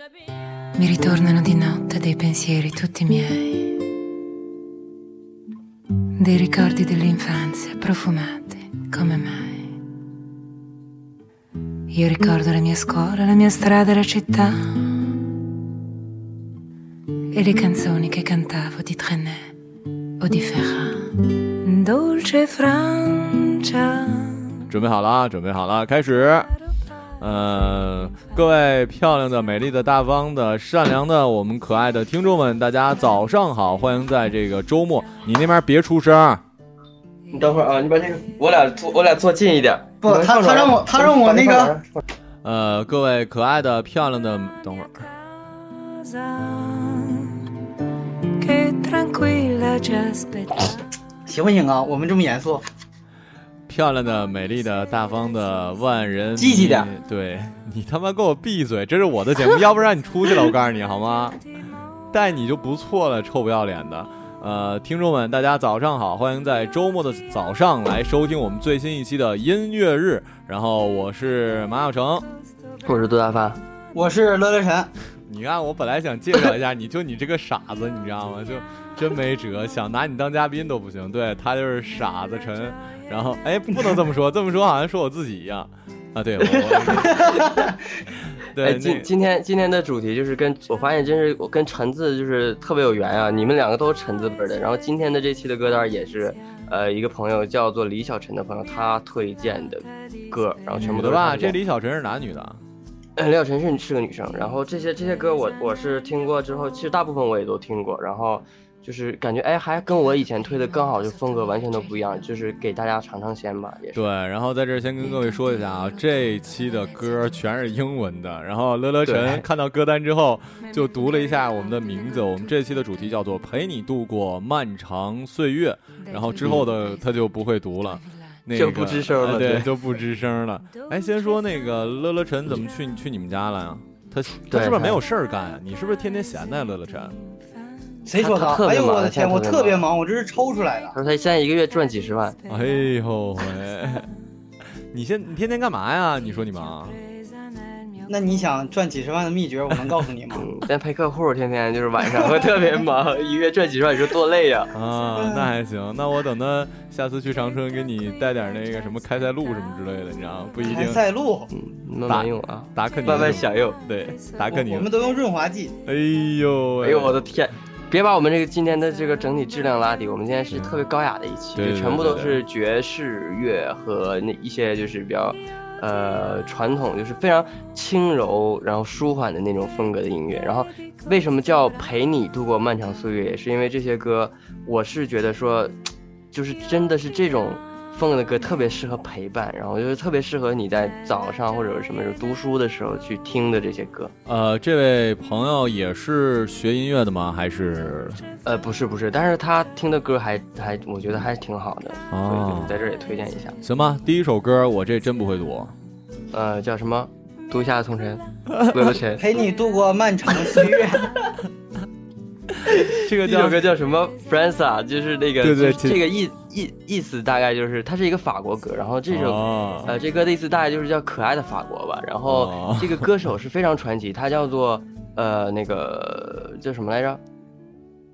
mi ritornano di notte dei pensieri tutti miei, dei ricordi dell'infanzia profumati come mai. Io ricordo la mia scuola, la mia strada, la città e le canzoni che cantavo di Trenet o di Ferrat. Dolce Francia. 准备好了啊！准备好了，开始。呃， 各位漂亮的、美丽的、大方的、善良的，我们可爱的听众们，大家早上好！欢迎在这个周末，你那边别出声。你等会儿啊，你把这个，我俩坐，我俩坐近一点。不，他他让我，他让我那个。呃，各位可爱的、漂亮的，等会儿。行不行啊？我们这么严肃。漂亮的、美丽的、大方的万人，积极点。对你他妈给我闭嘴！这是我的节目，要不然你出去了。我告诉你好吗？带你就不错了，臭不要脸的。呃，听众们，大家早上好，欢迎在周末的早上来收听我们最新一期的音乐日。然后我是马小成，我是杜大发，我是乐乐晨。你看，我本来想介绍一下，你就你这个傻子，你知道吗？就真没辙，想拿你当嘉宾都不行。对他就是傻子陈。然后，哎，不能这么说，这么说好像说我自己一样，啊，对，我，对，今今天今天的主题就是跟我发现真是我跟陈字就是特别有缘啊，你们两个都是陈字辈的。然后今天的这期的歌单也是，呃，一个朋友叫做李小晨的朋友他推荐的歌，然后全部都是吧？这李小晨是男女的？嗯，李小晨是是个女生。然后这些这些歌我我是听过之后，其实大部分我也都听过，然后。就是感觉哎，还跟我以前推的更好，就风格完全都不一样。就是给大家尝尝鲜吧，也对。然后在这先跟各位说一下啊，这期的歌全是英文的。然后乐乐晨看到歌单之后，就读了一下我们的名字。我们这期的主题叫做“陪你度过漫长岁月”。然后之后的他就不会读了，就不吱声了，对，就不吱声了。哎，先说那个乐乐晨怎么去去你们家了呀？他他是不是没有事儿干呀？你是不是天天闲的呀，乐乐晨？谁说的？哎呦我的天，我特别忙，我这是抽出来的。他说他现在一个月赚几十万。哎呦喂！你现你天天干嘛呀？你说你忙？那你想赚几十万的秘诀，我能告诉你吗？咱陪客户，天天就是晚上会特别忙，一个月赚几十万，你说多累呀？啊，那还行。那我等他下次去长春，给你带点那个什么开塞露什么之类的，你知道吗？不一定。开塞露，嗯，打用啊，达克宁，慢慢享用。对，达克宁，我们都用润滑剂。哎呦，哎呦，我的天！别把我们这个今天的这个整体质量拉低，我们今天是特别高雅的一期，就全部都是爵士乐和那一些就是比较，呃，传统，就是非常轻柔然后舒缓的那种风格的音乐。然后为什么叫陪你度过漫长岁月，也是因为这些歌，我是觉得说，就是真的是这种。风格的歌特别适合陪伴，然后就是特别适合你在早上或者什么时候读书的时候去听的这些歌。呃，这位朋友也是学音乐的吗？还是？呃，不是不是，但是他听的歌还还我觉得还挺好的，所以就在这儿也推荐一下。行吧，第一首歌我这真不会读，呃，叫什么？读一下从晨，乐乐晨，陪你度过漫长的岁月。这个这首歌叫什么？Friends 啊，就是那个，对对，这个意意意思大概就是，它是一个法国歌。然后这首呃，这歌的意思大概就是叫可爱的法国吧。然后这个歌手是非常传奇，他叫做呃那个叫什么来着？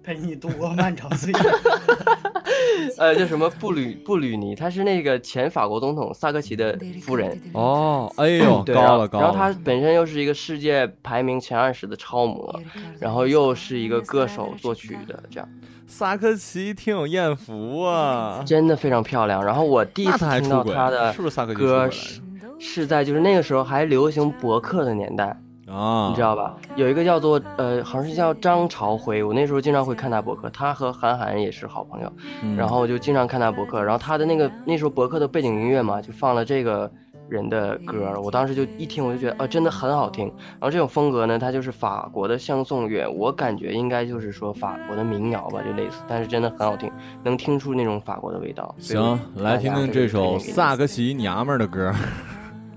陪你度过漫长岁月。呃，叫什么布吕布吕尼，他是那个前法国总统萨科齐的夫人。哦，哎呦，高了高了。然后他本身又是一个世界排名前二十的超模，然后又是一个歌手、作曲的这样。萨科齐挺有艳福啊，真的非常漂亮。然后我第一次听到他的歌是是在就是那个时候还流行博客的年代。啊，你知道吧？有一个叫做呃，好像是叫张朝辉，我那时候经常会看他博客，他和韩寒也是好朋友，然后我就经常看他博客，然后他的那个那时候博客的背景音乐嘛，就放了这个人的歌，我当时就一听我就觉得啊，真的很好听。然后这种风格呢，它就是法国的相送乐，我感觉应该就是说法国的民谣吧，就类似，但是真的很好听，能听出那种法国的味道。行，来听听这首萨克奇娘们的歌，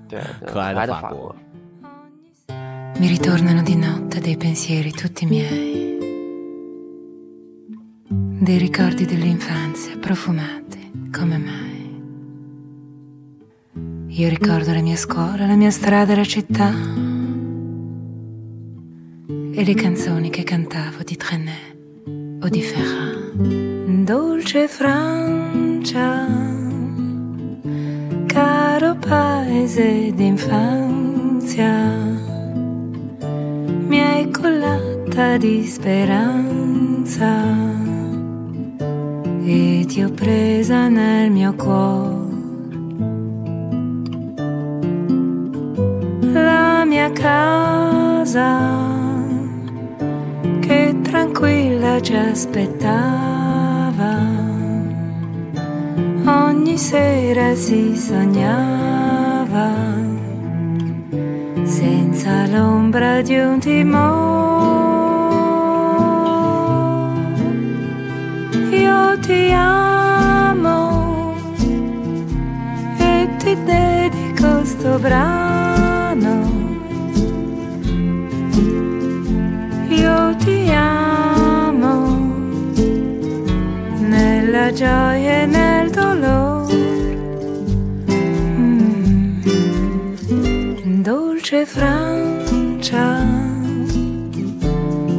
对，可爱的法国。Mi ritornano di notte dei pensieri tutti miei, dei ricordi dell'infanzia profumati come mai. Io ricordo la mia scuola, la mia strada, la città e le canzoni che cantavo di Trenet o di Ferrat. Dolce Francia, caro paese d'infanzia mi hai collata di speranza e ti ho presa nel mio cuore. La mia casa che tranquilla ci aspettava, ogni sera si sognava senza l'ombra di un timore. Io ti amo e ti dedico sto brano. Io ti amo nella gioia Francia,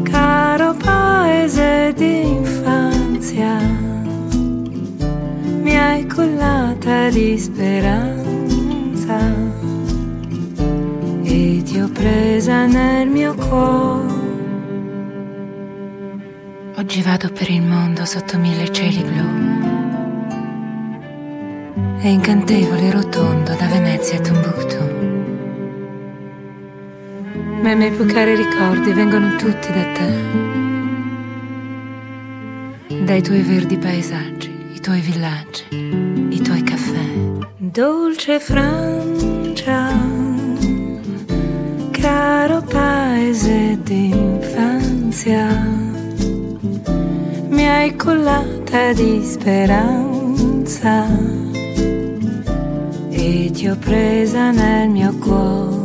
caro paese d'infanzia, mi hai cullata di speranza e ti ho presa nel mio cuore. Oggi vado per il mondo sotto mille cieli blu. È incantevole e rotondo da Venezia a Timbuktu ma i miei più cari ricordi vengono tutti da te, dai tuoi verdi paesaggi, i tuoi villaggi, i tuoi caffè. Dolce Francia, caro paese d'infanzia, mi hai cullata di speranza e ti ho presa nel mio cuore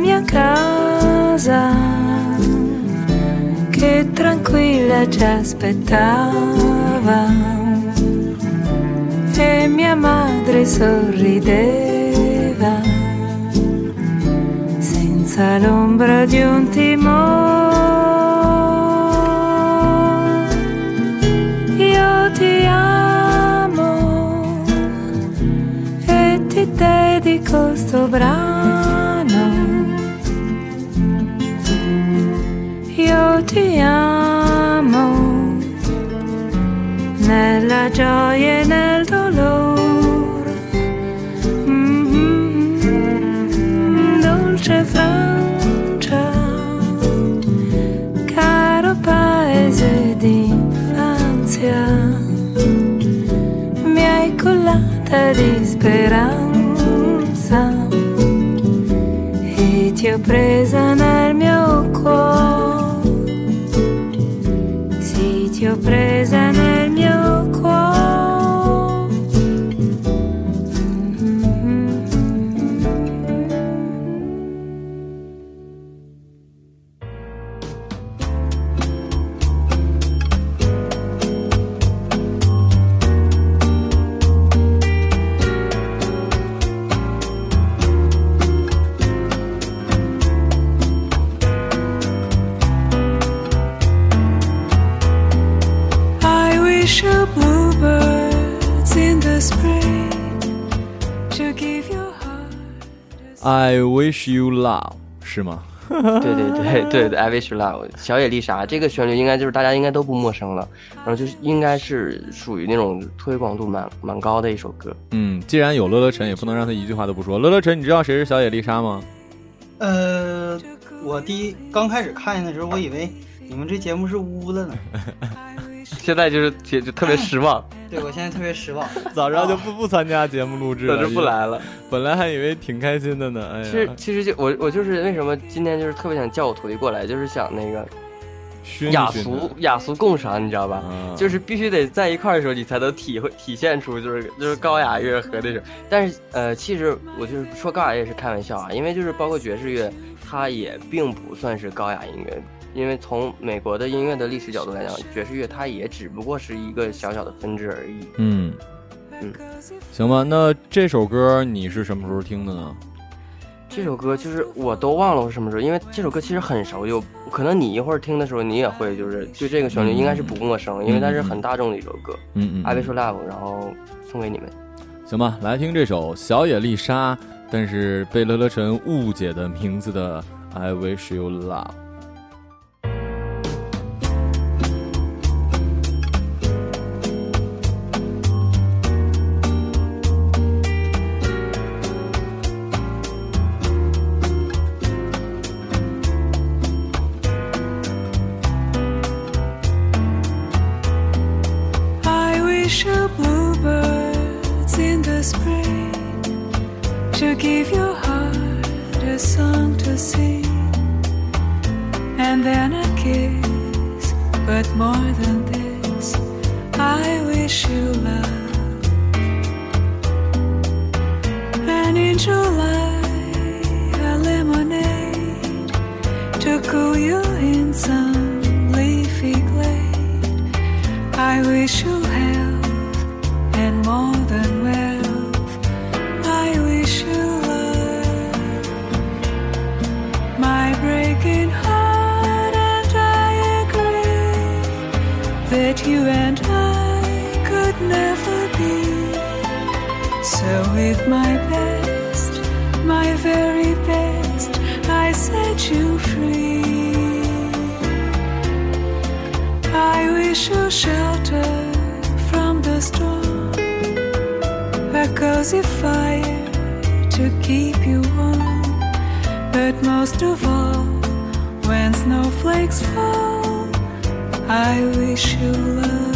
mia casa che tranquilla ci aspettava e mia madre sorrideva senza l'ombra di un timore. Io ti amo e ti dedico sto brano io ti amo nella gioia e nel dolore. Mm-hmm. Dolce Francia, caro paese d'infanzia, mi hai collata di speranza e ti ho presa nel siempre wish you love，是吗？对对对对对，I wish you love，小野丽莎这个旋律应该就是大家应该都不陌生了，然后就是应该是属于那种推广度蛮蛮高的一首歌。嗯，既然有乐乐晨，也不能让他一句话都不说。乐乐晨，你知道谁是小野丽莎吗？呃，我第一刚开始看见的时候，我以为你们这节目是污了呢。现在就是就就特别失望。对，我现在特别失望。早知道就不不参加节目录制了，就不来了。本来还以为挺开心的呢。哎其实其实就我我就是为什么今天就是特别想叫我徒弟过来，就是想那个雅俗雅俗共赏，你知道吧？就是必须得在一块儿的时候，你才能体会体现出就是就是高雅乐和那种。但是呃，其实我就是说高雅乐是开玩笑啊，因为就是包括爵士乐，它也并不算是高雅音乐。因为从美国的音乐的历史角度来讲，爵士乐它也只不过是一个小小的分支而已。嗯嗯，行吧，那这首歌你是什么时候听的呢？这首歌就是我都忘了我是什么时候，因为这首歌其实很熟，就可能你一会儿听的时候你也会就是对这个旋律应该是不陌生，因为它是很大众的一首歌。嗯嗯，I wish love，然后送给你们。行吧，来听这首小野丽莎，但是被乐乐晨误解的名字的 I wish you love。fall. I wish you love.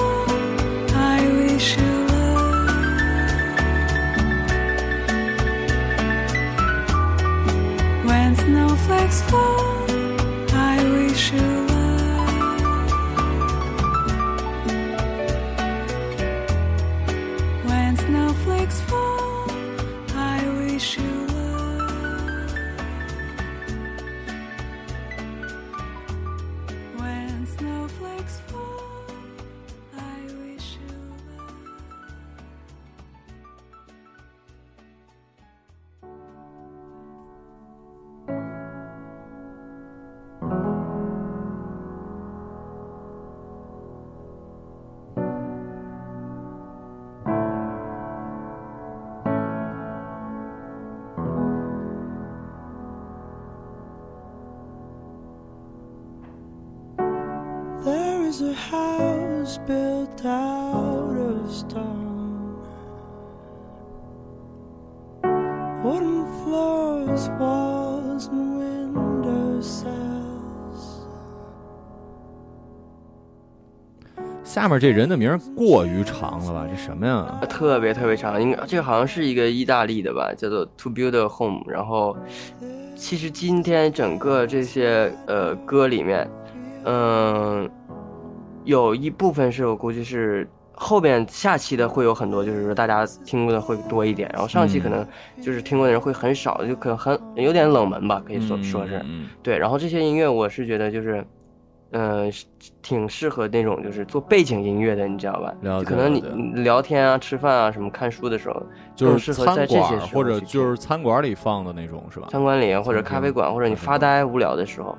out of stone. Wooden floors, walls, and window sills. 下面这人的名儿过于长了吧？这什么呀？特别特别长，应该这个好像是一个意大利的吧，叫做 To Build a Home。然后，其实今天整个这些呃歌里面，嗯、有一部分是我估计是后边下期的会有很多，就是说大家听过的会多一点，然后上期可能就是听过的人会很少，就可能很有点冷门吧，可以说嗯说是。嗯对，然后这些音乐我是觉得就是，嗯、是挺适合那种就是做背景音乐的，你知道吧？可能你聊天啊、吃饭啊、什么看书的时候，就是适合在餐馆儿这些或者就是餐馆里放的那种是吧？餐馆里或者咖啡馆，或者你发呆无聊的时候，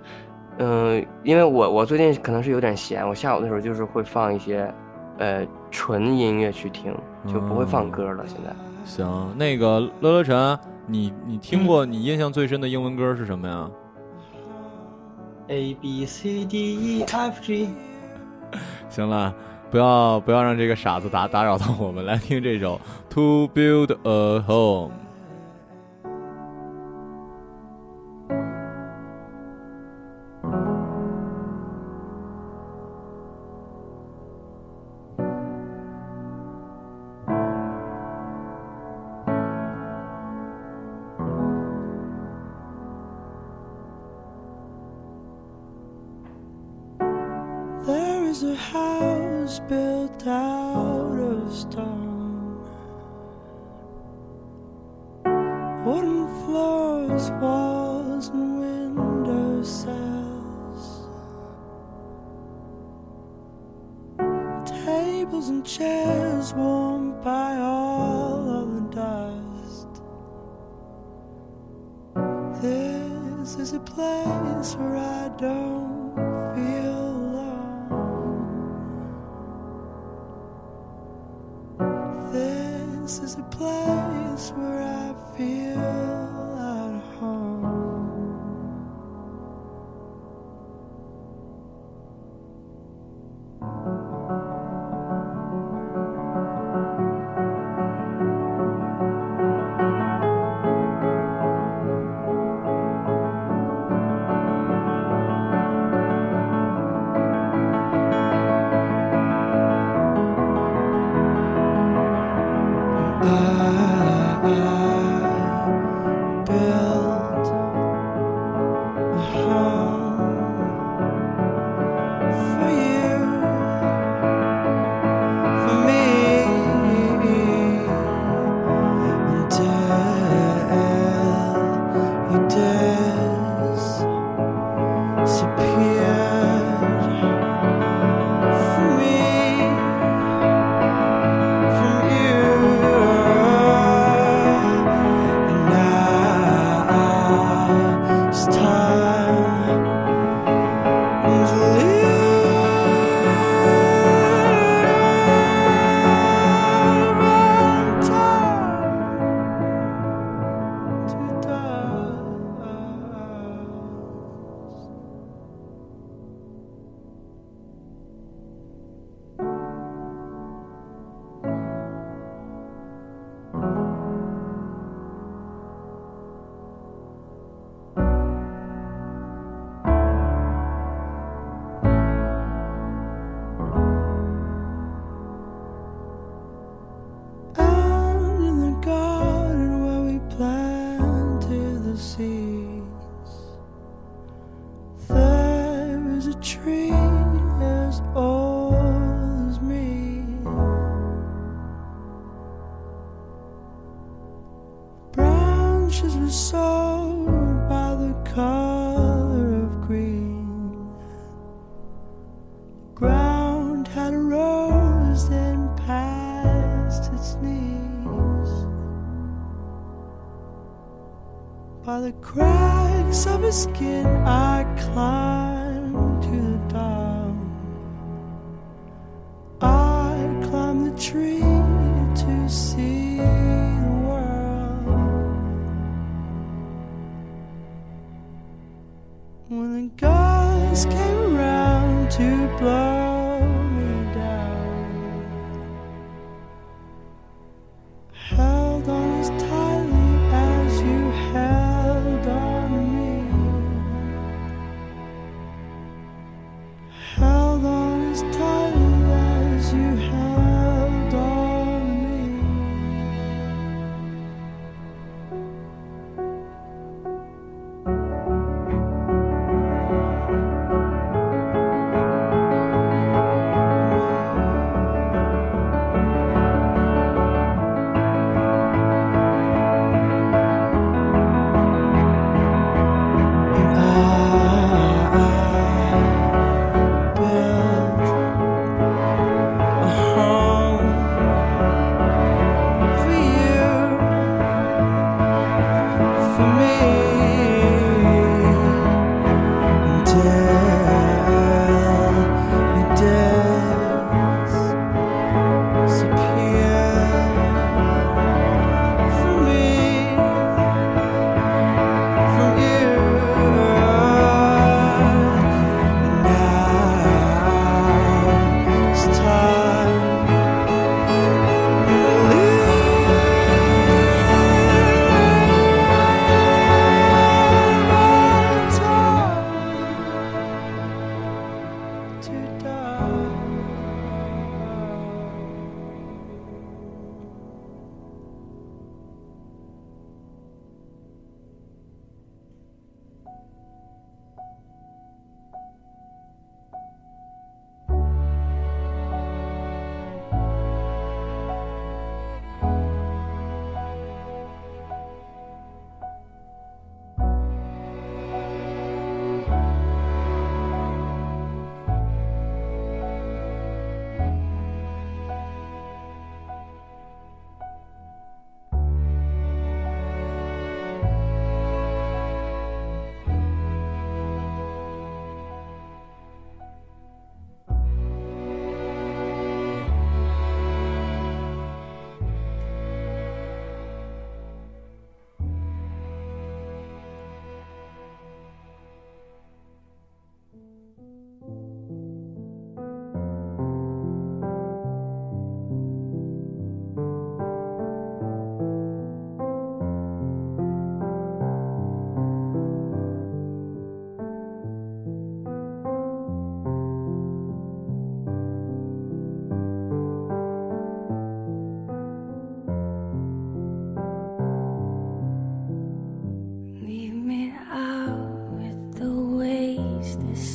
嗯、因为我我最近可能是有点闲，我下午的时候就是会放一些，呃，纯音乐去听，就不会放哦歌了。现在行，那个乐乐晨，你你听过你印象最深的英文歌是什么呀？A B C D E F G，行了，不要不要让这个傻子打打扰到我们，来听这首《To Build a Home》。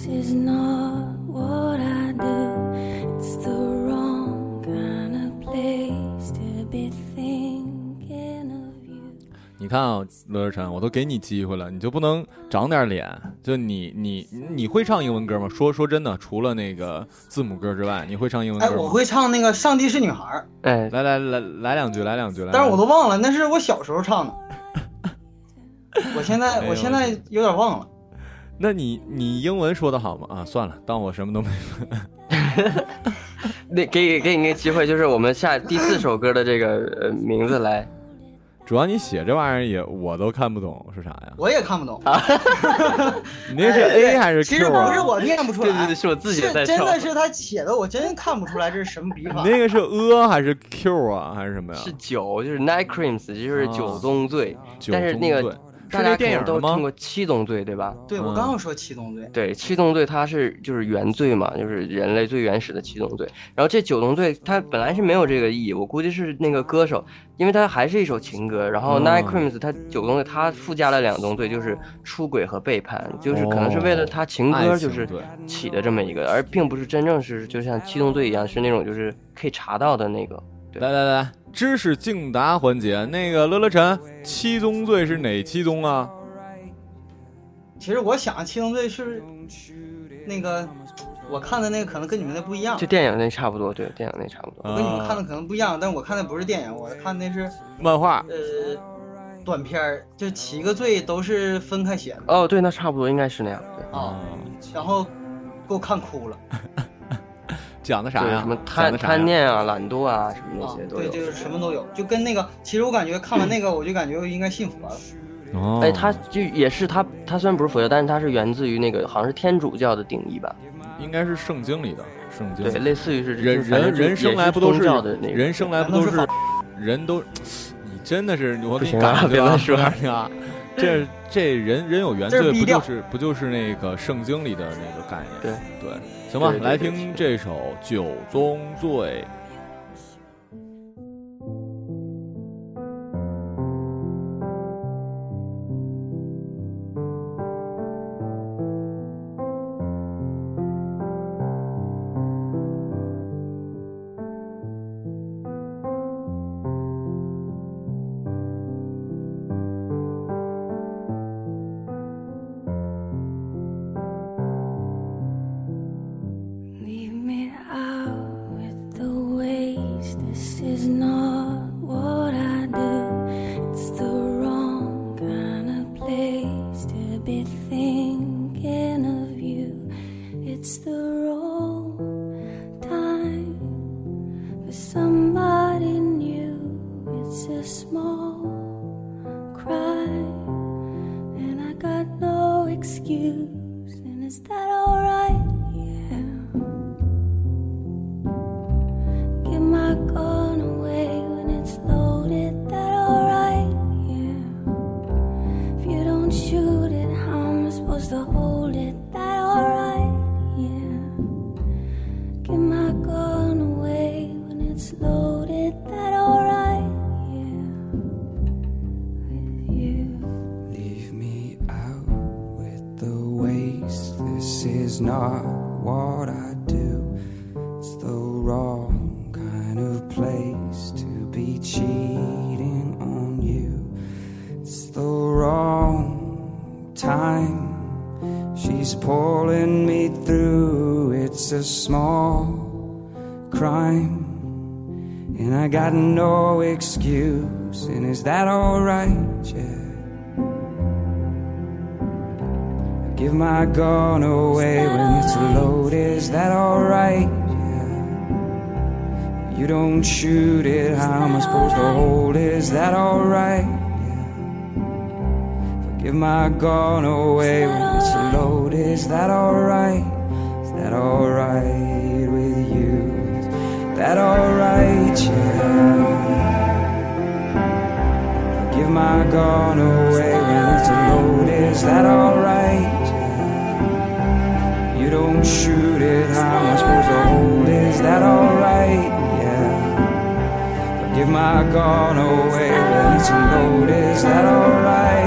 is not what i do. It's the wrong place to be thinking of you. 你看啊罗志晨我都给你机会了你就不能长点脸。就你你你会唱英文歌吗？说说真的除了那个字母歌之外你会唱英文歌吗？我会唱那个上帝是女孩哎来来来来两句来两句但是我都忘了那是我小时候唱的。我现在我现在有点忘了。那你你英文说的好吗？啊，算了，当我什么都没。那给给你个机会，就是我们下第四首歌的这个呃名字来。主要你写这玩意儿也我都看不懂是啥呀？我也看不懂。你那是 A 还是 Q？其实？不是我念不出来，对对对，是我自己在真的是他写的，我真看不出来这是什么笔法。你那个是 A 还是 Q 啊？还是什么呀？是酒，就是 Night Creams，就是啊九宗罪。九但是那个大家电影都听？过七宗罪，对吧？对我嗯刚要说七宗罪，对，七宗罪它是就是原罪嘛，就是人类最原始的七宗罪。然后这九宗罪它本来是没有这个意义，我估计是那个歌手，因为它还是一首情歌。然后哦 Night Creams 它九宗罪它附加了两宗罪，就是出轨和背叛，就是可能是为了他情歌就是起的这么一个，而并不是真正是就像七宗罪一样是那种就是可以查到的那个。对来来来，知识竞答环节，那个乐乐晨，七宗罪是哪七宗啊？其实我想七宗罪是那个我看的那个可能跟你们那不一样就，电影那差不多，对，电影那差不多。我跟你们看的啊可能不一样，但我看的不是电影，我看的是漫画呃短片儿，就七个罪都是分开写的哦，对，那差不多应该是那样。对，啊，然后给我看哭了对，讲的啥呀？什么贪贪念啊、懒惰啊，什么那啊些，都对，就是什么都有，就跟那个，其实我感觉看完那个，我就感觉应该信佛了。哦，哎，他就也是他，他虽然不是佛教，但是他是源自于那个好像是天主教的定义吧？应该是圣经里的圣经。对，类似于是人人人生来不都是宗教的那个。人生来不都是是人都，你真的是我给你不行啊赶去了，别乱说。是啊，这这人人有原罪，不就是不就是那个圣经里的那个概念？对。对，行吧，来听这首《九宗罪》。Time. She's pulling me through. It's a small crime. And I got no excuse. And is that alright? Yeah. Give my gun away when it's loaded. Is that alright? Yeah. You don't shoot it. How am I supposed to hold Is that alright? Give my gun away when it's loaded. Is that alright? Is that alright with you? Is that alright? Yeah. Give my gun away when it's loaded. Is that alright? You don't shoot it. How am I supposed to hold it? Is that alright? Yeah. Give my gun away when it's loaded. Is that alright?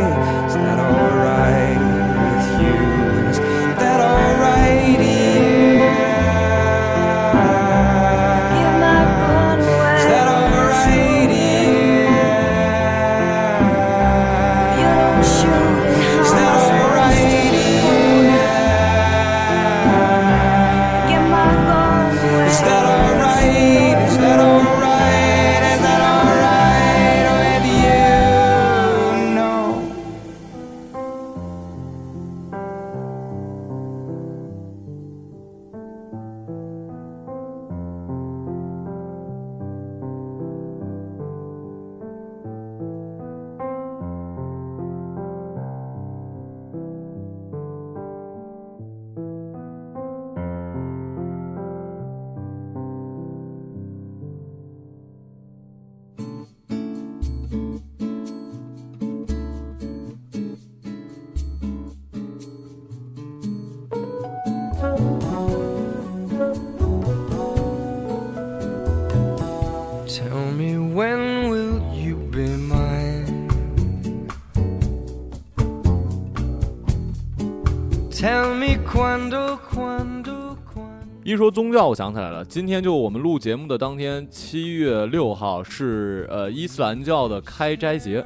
说宗教，我想起来了，今天就我们录节目的当天，七月六号是呃伊斯兰教的开斋节。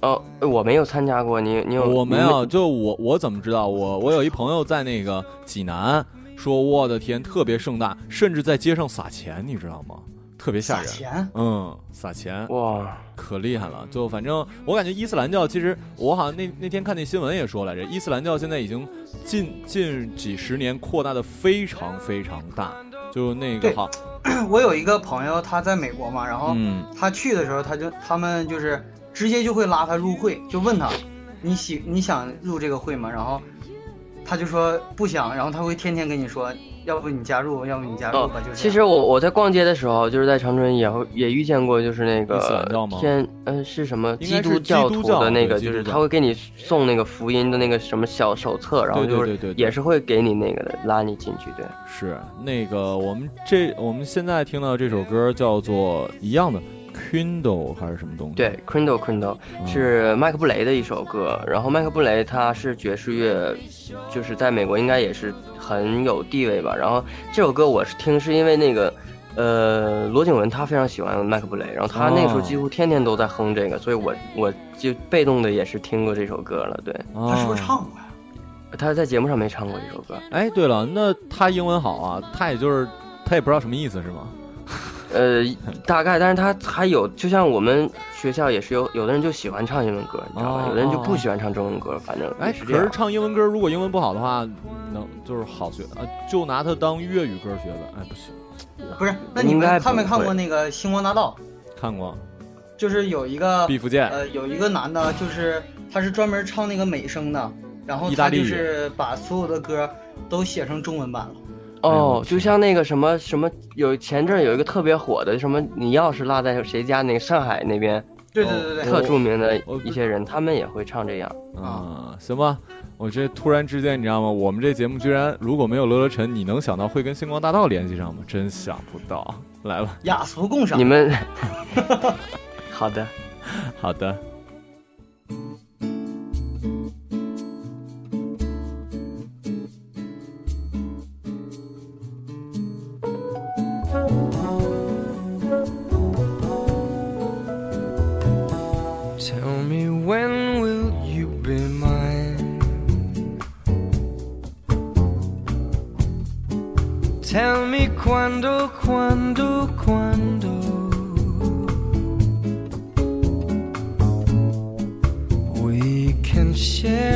哦，我没有参加过，你你有？我没有，就我我怎么知道？我我有一朋友在那个济南，说我的天，特别盛大，甚至在街上撒钱，你知道吗？特别吓人。撒钱，嗯，撒钱哇，可厉害了。就反正我感觉伊斯兰教，其实我好像那那天看那新闻也说来着，伊斯兰教现在已经近近几十年扩大的非常非常大。就那个对好，我有一个朋友，他在美国嘛，然后嗯他去的时候，他就他们就是直接就会拉他入会，就问他，你喜你想入这个会吗？然后他就说不想，然后他会天天跟你说，要不你加入，要不你加入哦吧，就是。其实我我在逛街的时候，就是在长春也会也遇见过，就是那个天，呃，是什么基督教徒的那个，就是他会给你送那个福音的那个什么小手册，然后就是对对对也是会给你那个的，拉你进去，对。是那个我们这我们现在听到这首歌叫做一样的 Kindle 还是什么东西？对嗯是麦克布雷的一首歌，然后麦克布雷他是爵士乐，就是在美国应该也是很有地位吧。然后这首歌我是听是因为那个，呃，罗景文他非常喜欢麦克布雷，然后他那个时候哦几乎天天都在哼这个，所以我我就被动的也是听过这首歌了。对，啊，他是不是唱过呀？他在节目上没唱过这首歌，哎，对了，那他英文好啊，他也就是他也不知道什么意思是吗？呃，大概，但是他还有，就像我们学校也是有有的人就喜欢唱英文歌，你知道吧？哦有的人就哦不喜欢唱中文歌，反正哎，可是。唱英文歌，如果英文不好的话，能就是好学啊，就拿它当粤语歌学呗。哎，不行，不是，那你们看没看过那个《星光大道看过就是有一个毕福剑，呃，有一个男的，就是他是专门唱那个美声的，然后他就是把所有的歌都写成中文版了。哦，就像那个什么什么，有前阵儿有一个特别火的什么，你钥匙落在谁家？那个上海那边对对对对，特著名的一些人，他们也会唱这样。啊，行吧。我这突然之间，你知道吗？我们这节目居然如果没有乐乐晨，你能想到会跟星光大道联系上吗？真想不到。来吧，雅俗共赏。你们 好的，好的。Tell me quando, quando, quando. We can share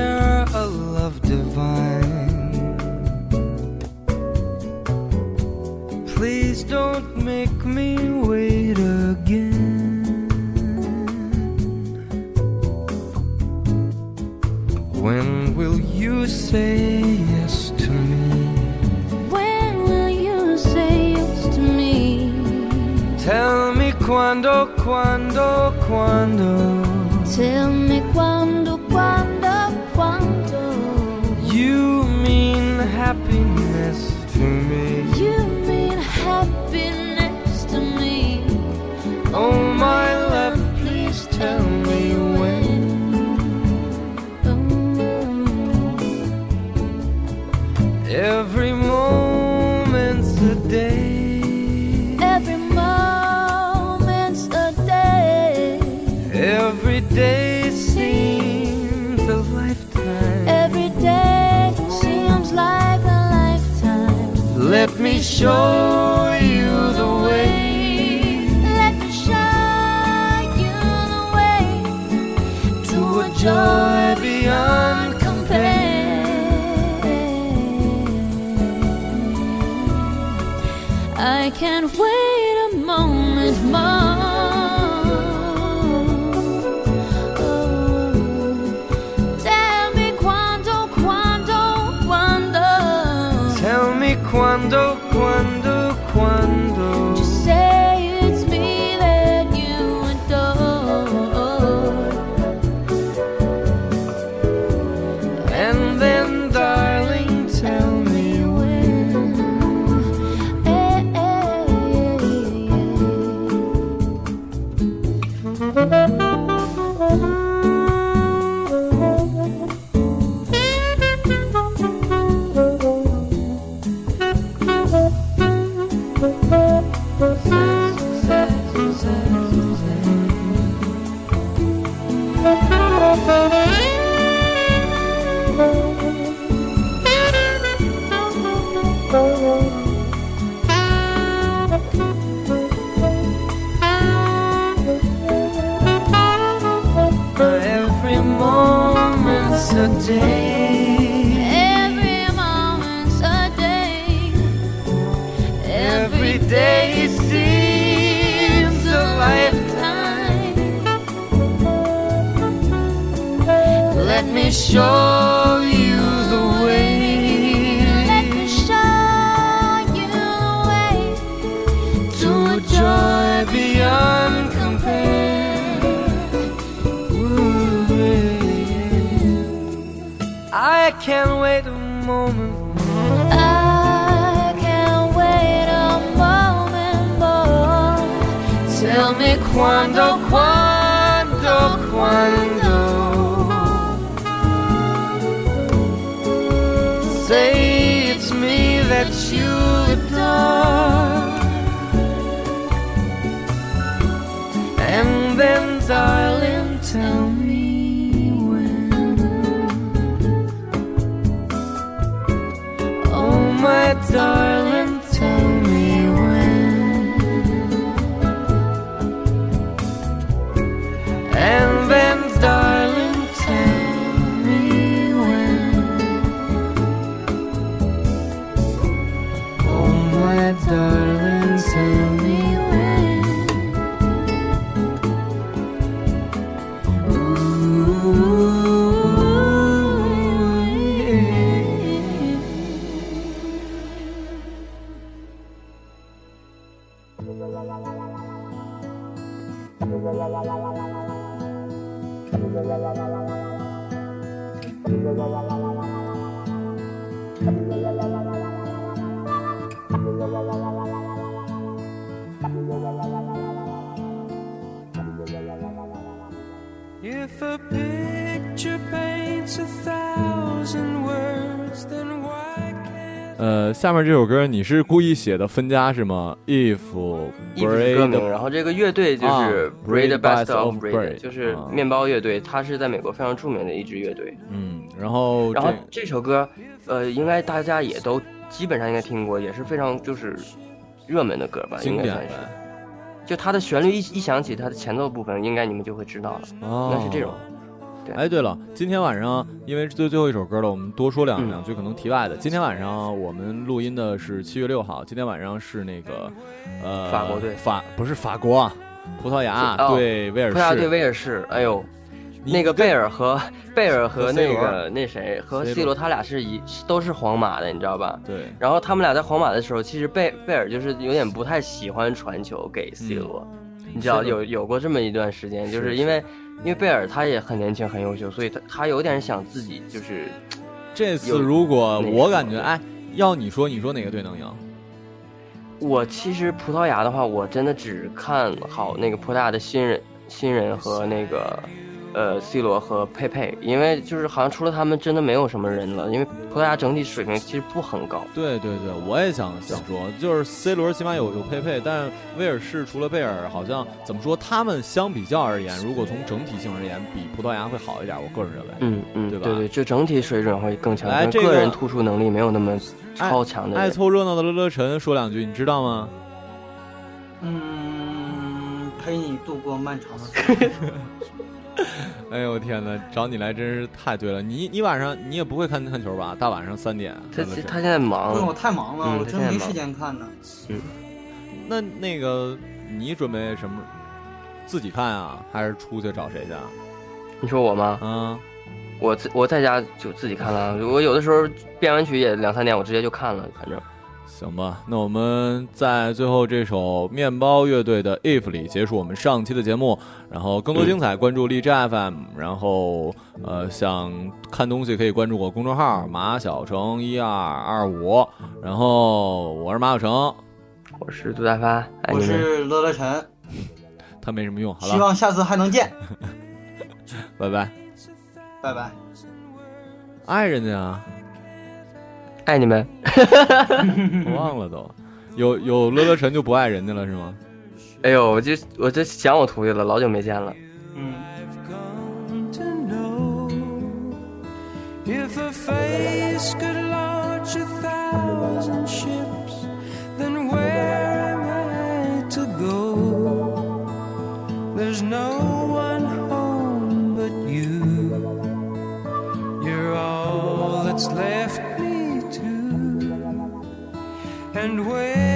can't wait me show you the way. Let me show you the way. to a joy beyond compare. Ooh. I can't wait a moment. I can't wait a moment more. Tell me quando, quando, And then, darling, tell me when. Oh, my darling, 下面这首歌你是故意写的分家是吗？If 然后这个乐队就啊是 Braid Best of Braid，Braid，就是啊面包乐队，它是在美国非常著名的一支乐队。嗯，然后然后这这首歌，呃，应该大家也都基本上应该听过，也是非常就是热门的歌吧，应该算是。就它的旋律一一响起，它的前奏部分，应该你们就会知道了。哦，应该是这种。对哎，对了，今天晚上因为是最最后一首歌了，我们多说两嗯两句可能题外的。今天晚上我们录音的是七月六号，今天晚上是那个呃法国队法不是法国啊，葡萄牙哦对威尔葡萄牙对。威尔士，哎呦，那个贝尔和贝尔和那个那谁和 C 罗罗，他俩是一都是皇马的，你知道吧？对，然后他们俩在皇马的时候，其实贝贝尔就是有点不太喜欢传球给 C 罗，你知道有有过这么一段时间，就是是因为因为贝尔他也很年轻很优秀，所以他他有点想自己就是这次如果我感觉哎，要你说，你说哪个队能赢？我其实葡萄牙的话，我真的只看好那个葡萄牙的新人新人和那个呃 C 罗和佩佩，因为就是好像除了他们真的没有什么人了，因为葡萄牙整体水平其实不很高。对对对，我也想想说，就是 C 罗起码有有佩佩，但威尔士除了贝尔，好像怎么说，他们相比较而言，如果从整体性而言，比葡萄牙会好一点。我个人认为，嗯嗯，对吧对对，就整体水准会更强，但个个人突出能力没有那么超强的爱人。凑热闹的乐乐晨说两句，你知道吗？嗯，陪你度过漫长的 岁月。哎呦我天哪，找你来真是太对了。你你晚上你也不会看看球吧？大晚上三点，他他现在因为我，太忙了，嗯我他现在忙真没时间看呢。那那个你准备什么？自己看啊，还是出去找谁去啊？你说我吗？嗯，我自我在家就自己看了，我有的时候编完曲也两三点，我直接就看了，反正。行吧，那我们在最后这首面包乐队的《If》里结束我们上期的节目。然后更多精彩，关注荔枝 FM。然后呃，想看东西可以关注我公众号马小成一二二五。然后我是马小成，我是杜大发，我。是乐乐晨，他没什么用。好了，希望下次还能见，拜拜。拜拜。爱人家啊，爱你们。我忘了都。有有乐乐晨就不爱人家了是吗？哎呦，我就我就想我徒弟了，老久没见了。嗯，come to know if a face could launch a thousand ships, then where am I to go? There's no one home but you. You're all that's left. and where